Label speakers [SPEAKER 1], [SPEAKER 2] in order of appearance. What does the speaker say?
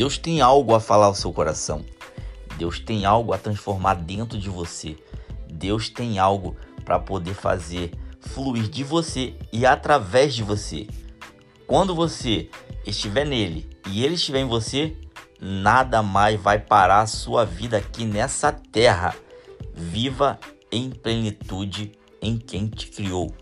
[SPEAKER 1] Deus tem algo a falar ao seu coração. Deus tem algo a transformar dentro de você. Deus tem algo para poder fazer fluir de você e através de você. Quando você estiver nele e ele estiver em você, nada mais vai parar a sua vida aqui nessa terra. Viva em plenitude em quem te criou.